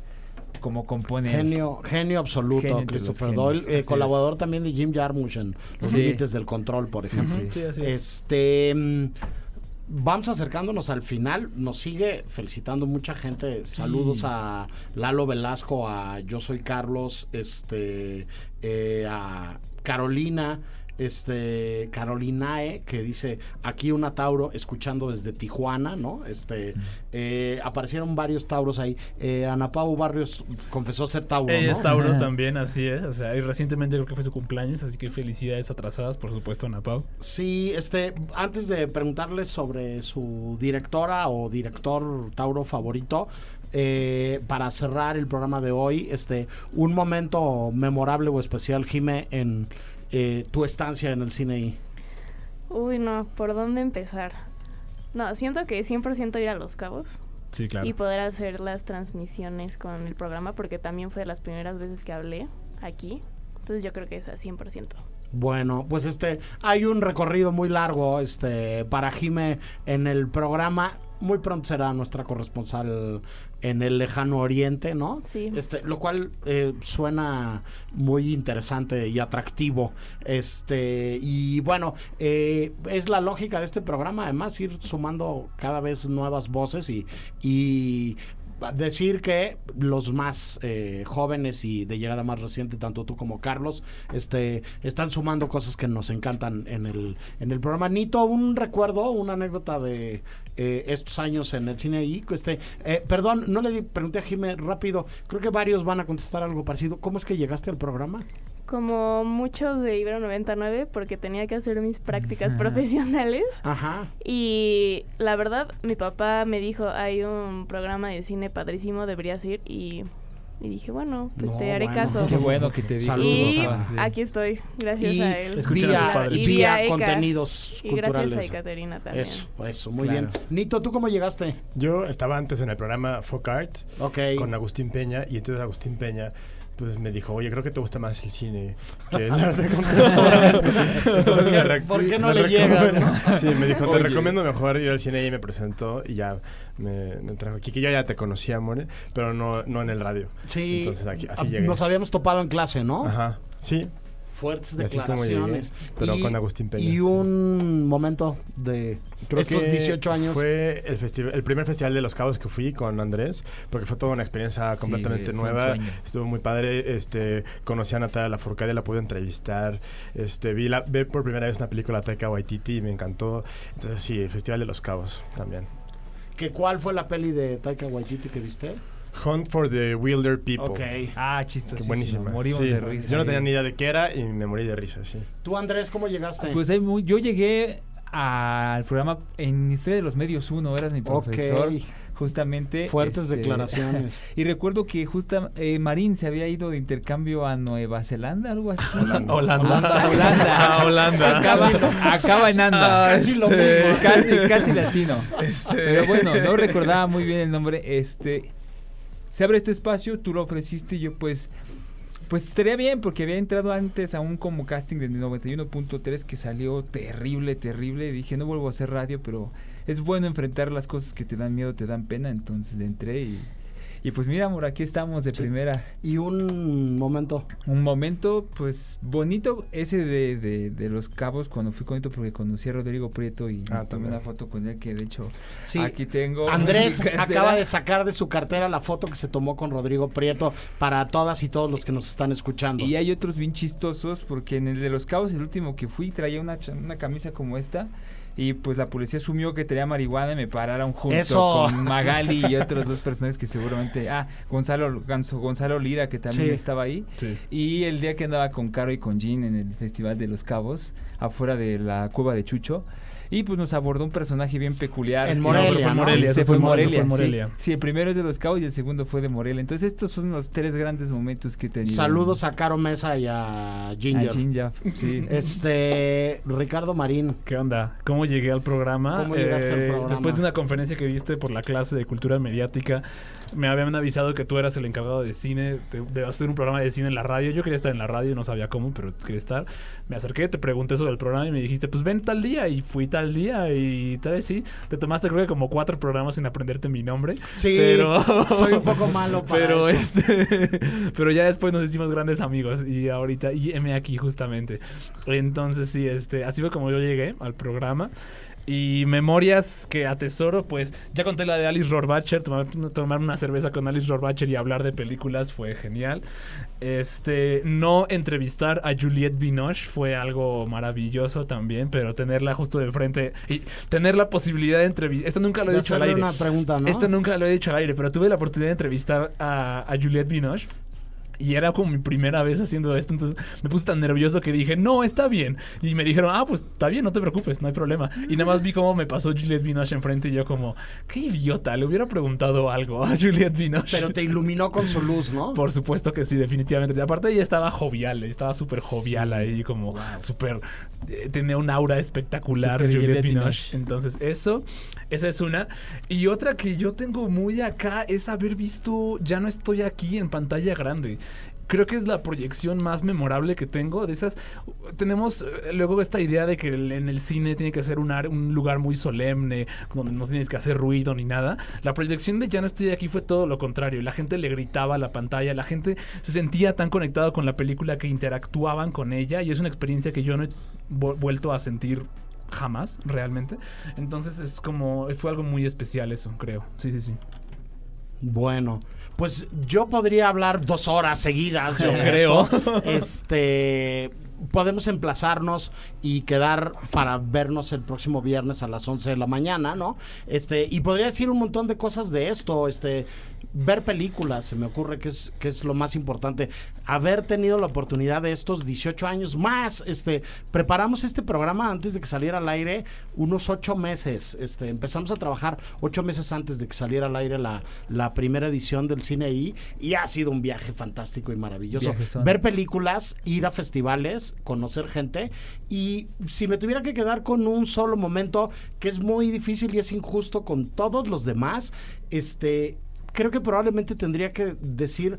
como componen. Genio, genio absoluto, Genio Christopher Doyle, eh, es. colaborador también de Jim Jarmusch en Los Sí. Límites del Control, por ejemplo. sí. Sí. Este mm, vamos acercándonos al final, nos sigue felicitando mucha gente. Saludos a Lalo Velasco, a Yo soy Carlos, este eh, a Carolina, este Carolinae que dice aquí una Tauro escuchando desde Tijuana, ¿no? Este eh, aparecieron varios Tauros ahí. Eh, Ana Pau Barrios confesó ser Tauro, Ella ¿no? es Tauro también, así es. O sea, y recientemente creo que fue su cumpleaños, así que felicidades atrasadas, por supuesto, Ana Pau. Sí, este, antes de preguntarles sobre su directora o director Tauro favorito, eh, para cerrar el programa de hoy, este, un momento memorable o especial, Jime, en eh, tu estancia en el cine. I. Uy, no, ¿por dónde empezar? No, siento que 100% ir a Los Cabos. Sí, claro. y poder hacer las transmisiones con el programa, porque también fue de las primeras veces que hablé aquí. Entonces yo creo que es a 100%. Bueno, pues este, hay un recorrido muy largo este, para Jime en el programa. Muy pronto será nuestra corresponsal en el lejano oriente, ¿no? Sí. Este, lo cual eh, suena muy interesante y atractivo. Este, y bueno, eh, es la lógica de este programa, además, ir sumando cada vez nuevas voces y, y decir que los más eh, jóvenes y de llegada más reciente, tanto tú como Carlos, este, están sumando cosas que nos encantan en el, en el programa. Nito, un recuerdo, una anécdota de eh, estos años en el cine y este, eh, perdón, no le pregunté a Jimé rápido, creo que varios van a contestar algo parecido. ¿Cómo es que llegaste al programa? Como muchos de Ibero 99, porque tenía que hacer mis prácticas profesionales. Ajá. Y la verdad, mi papá me dijo, hay un programa de cine padrísimo, deberías ir. Y, y dije, bueno, pues No, te haré bueno, caso. qué bueno que te dijo. Y Saludos, Ava. aquí estoy, gracias Y a él. Escuchen a sus Vía- padres. y vía Eka. contenidos Y culturales. gracias a Ekaterina también. Eso, eso, muy Claro. bien. Nito, ¿tú cómo llegaste? Yo estaba antes en el programa Folk Art Ok. con Agustín Peña y entonces Agustín Peña pues me dijo, oye, creo que te gusta más el cine que el arte contemporáneo. Entonces me rec- ¿Por qué no me le llegas, Sí, me dijo, te Oye. recomiendo mejor ir al cine y me presentó y ya me, me trajo aquí, que yo ya te conocía, More, pero no, no en el radio. Sí. Entonces aquí, así Ah, llegué. Nos habíamos topado en clase, ¿no? Ajá, sí. Fuertes llegué, declaraciones. pero Y- con Agustín Peña. Y un momento de Creo estos que 18 años. Fue el, festival, el primer festival de Los Cabos que fui con Andrés, porque fue toda una experiencia Sí, completamente fue nueva. Estuvo muy padre. Este, conocí a Natalia Lafourcade, la pude entrevistar. Este, vi, la, vi por primera vez una película de Taika Waititi y me encantó. Entonces, sí, el Festival de Los Cabos también. ¿Que ¿Cuál fue la peli de Taika Waititi que viste? Hunt for the Wilder People. Ok. Ah, Qué chistosísimo. buenísima. Morimos Sí, de risa. Yo no tenía ni idea de qué era y me morí de risa, sí. ¿Tú, Andrés, cómo llegaste? Pues ahí muy- yo llegué al programa en Historia de los Medios 1, eras mi profesor. Justamente. Fuertes este, declaraciones. y recuerdo que justa eh, Marín se había ido de intercambio a Nueva Zelanda, algo así. Holanda. Holanda. Holanda. A Holanda. Acaba, acaba en anda. Ah, Casi lo este. mismo. Casi, casi latino. Este. Pero bueno, no recordaba muy bien el nombre. Este. Se abre este espacio, tú lo ofreciste y yo pues pues estaría bien porque había entrado antes a un como casting de 91.3 que salió terrible, terrible. Dije, no vuelvo a hacer radio, pero es bueno enfrentar las cosas que te dan miedo, te dan pena. Entonces entré y, y pues mira, amor, aquí estamos de primera. Y un momento. Un momento, pues bonito, ese de, de, de Los Cabos cuando fui con porque conocí a Rodrigo Prieto y Ah, tomé una foto con él que de hecho Sí. aquí tengo. Andrés acaba de sacar de su cartera la foto que se tomó con Rodrigo Prieto para todas y todos los que nos están escuchando. Y hay otros bien chistosos porque en el de los cabos, el último que fui, traía una, cha- una camisa como esta. Y pues la policía asumió que tenía marihuana y me pararon junto Eso. con Magali y otros dos personajes que seguramente. Ah, Gonzalo, Ganso- Gonzalo Lira, que también Sí. estaba ahí. Sí. Y el día que andaba con Caro y con Jean en el Festival de los Cabos, afuera de la cueva de Chucho. Y pues nos abordó un personaje bien peculiar. En Morelia, pero fue en ¿no? Morelia, Ese se fue Morelia. fue en sí. Morelia. Sí, el primero es de los Cabos y el segundo fue de Morelia. Entonces estos son los tres grandes momentos que he tenido. Saludos a Caro Mesa y a Ginger. A Ginger, sí. Este, Ricardo Marín. ¿Qué onda? ¿Cómo llegué al programa? ¿Cómo llegaste al Eh, programa? Después de una conferencia que viste por la clase de cultura mediática, me habían avisado que tú eras el encargado de cine, de, de hacer un programa de cine en la radio. Yo quería estar en la radio, no sabía cómo, pero quería estar. Me acerqué, te pregunté sobre el programa y me dijiste, pues ven tal día. Y fui tal día y tal vez sí. Te tomaste creo que como cuatro programas sin aprenderte mi nombre. Sí, pero... soy un poco malo para pero eso. este pero ya después nos hicimos grandes amigos y ahorita y M aquí justamente entonces sí este así fue como yo llegué al programa y memorias que atesoro, pues ya conté la de Alice Rohrbacher, tomar, tomar una cerveza con Alice Rohrbacher y hablar de películas fue genial. Este, no entrevistar a Juliette Binoche fue algo maravilloso también, pero tenerla justo de frente y tener la posibilidad de entrevistar, esto nunca lo he De dicho al aire. una pregunta, ¿no? Esto nunca lo he dicho al aire, pero tuve la oportunidad de entrevistar a, a Juliette Binoche. Y era como mi primera vez haciendo esto, entonces me puse tan nervioso que dije, no, está bien. Y me dijeron, ah, pues está bien, no te preocupes, no hay problema. Y nada más vi cómo me pasó Juliette Binoche enfrente y yo como, qué idiota, le hubiera preguntado algo a Juliette Binoche. Pero te iluminó con su luz, ¿no? Por supuesto que sí, definitivamente. Y aparte ella estaba jovial, estaba súper jovial ahí, como súper... eh, tenía un aura espectacular Súper Juliette Juliette Binoche. Binoche. Entonces eso, esa es una. Y otra que yo tengo muy acá es haber visto Ya no estoy aquí en pantalla grande. Creo que es la proyección más memorable que tengo. De esas, tenemos eh, luego esta idea de que en el cine tiene que ser un, ar- un lugar muy solemne, donde no tienes que hacer ruido ni nada. La proyección de Ya no estoy aquí fue todo lo contrario. La gente le gritaba a la pantalla, la gente se sentía tan conectado con la película que interactuaban con ella y es una experiencia que yo no he vu- vuelto a sentir jamás, realmente. Entonces es como, fue algo muy especial eso, creo. Sí, sí, sí. Bueno, pues yo podría hablar dos horas seguidas. Yo creo. Este, podemos emplazarnos y quedar para vernos el próximo viernes a las 11 de la mañana, ¿no? Este, y podría decir un montón de cosas de esto, este, ver películas, se me ocurre que es, que es lo más importante. Haber tenido la oportunidad de estos 18 años más, este, preparamos este programa antes de que saliera al aire unos ocho meses. Este, empezamos a trabajar ocho meses antes de que saliera al aire la, la primera edición del cine I y ha sido un viaje fantástico y maravilloso. Ver películas, ir a festivales, conocer gente y si me tuviera que quedar con un solo momento que es muy difícil y es injusto con todos los demás, este creo que probablemente tendría que decir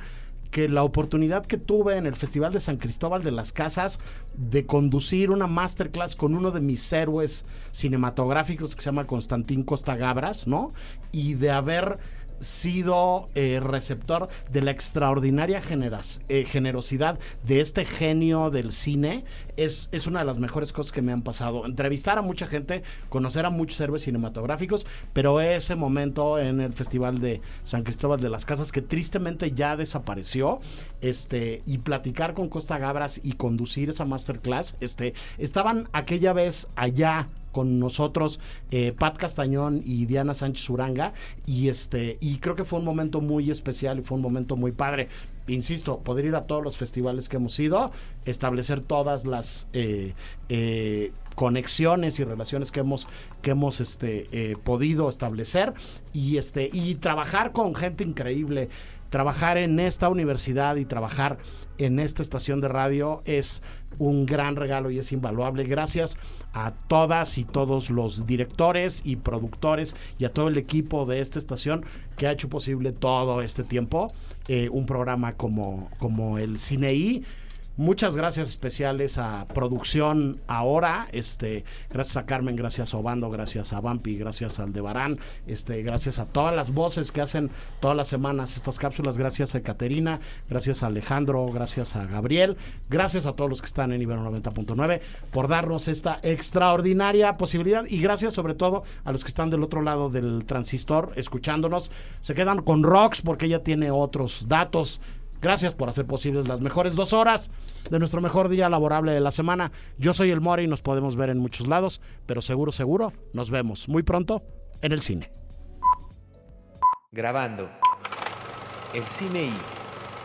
que la oportunidad que tuve en el Festival de San Cristóbal de las Casas de conducir una masterclass con uno de mis héroes cinematográficos que se llama Constantín Costa Gabras, ¿no? Y de haber sido eh, receptor de la extraordinaria generas- eh, generosidad de este genio del cine es, es una de las mejores cosas que me han pasado. Entrevistar a mucha gente, conocer a muchos héroes cinematográficos, pero ese momento en el Festival de San Cristóbal de las Casas que tristemente ya desapareció, este, y platicar con Costa Gabras y conducir esa masterclass, este, estaban aquella vez allá con nosotros eh, Pat Castañón y Diana Sánchez Uranga. Y este y creo que fue un momento muy especial y fue un momento muy padre. Insisto poder ir a todos los festivales que hemos ido establecer todas las eh, eh, conexiones y relaciones que hemos que hemos este podido establecer y este y trabajar con gente increíble trabajar en esta universidad y trabajar en esta estación de radio es un gran regalo y es invaluable. Gracias a todas y todos los directores y productores y a todo el equipo de esta estación que ha hecho posible todo este tiempo eh, un programa como, como el Cineí. Muchas gracias especiales a Producción Ahora, este, gracias a Carmen, gracias a Obando, gracias a Vampi, gracias a Aldebarán, este, gracias a todas las voces que hacen todas las semanas estas cápsulas, gracias a Caterina, gracias a Alejandro, gracias a Gabriel, gracias a todos los que están en Ibero 90.9 por darnos esta extraordinaria posibilidad. Y gracias sobre todo a los que están del otro lado del transistor escuchándonos. Se quedan con Rox porque ella tiene otros datos. Gracias por hacer posibles las mejores dos horas de nuestro mejor día laborable de la semana. Yo soy el Mori y nos podemos ver en muchos lados, pero seguro, seguro, nos vemos muy pronto en el cine. Grabando. El cine y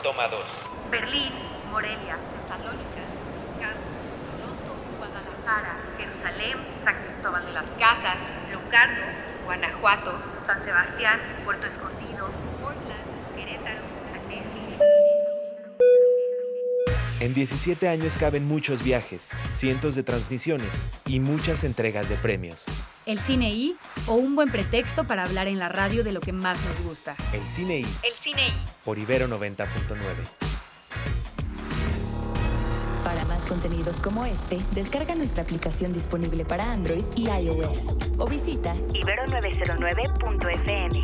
Toma 2. Berlín, Morelia, Tesalónica, Toronto, Guadalajara, Jerusalén, San Cristóbal de las Casas, Locarno, Guanajuato, San Sebastián, Puerto Escondido. En 17 años caben muchos viajes, cientos de transmisiones y muchas entregas de premios. El cine I o un buen pretexto para hablar en la radio de lo que más nos gusta. El cine y El cine I. por Ibero 90.9. Para más contenidos como este, descarga nuestra aplicación disponible para Android y iOS o visita Ibero909.fm.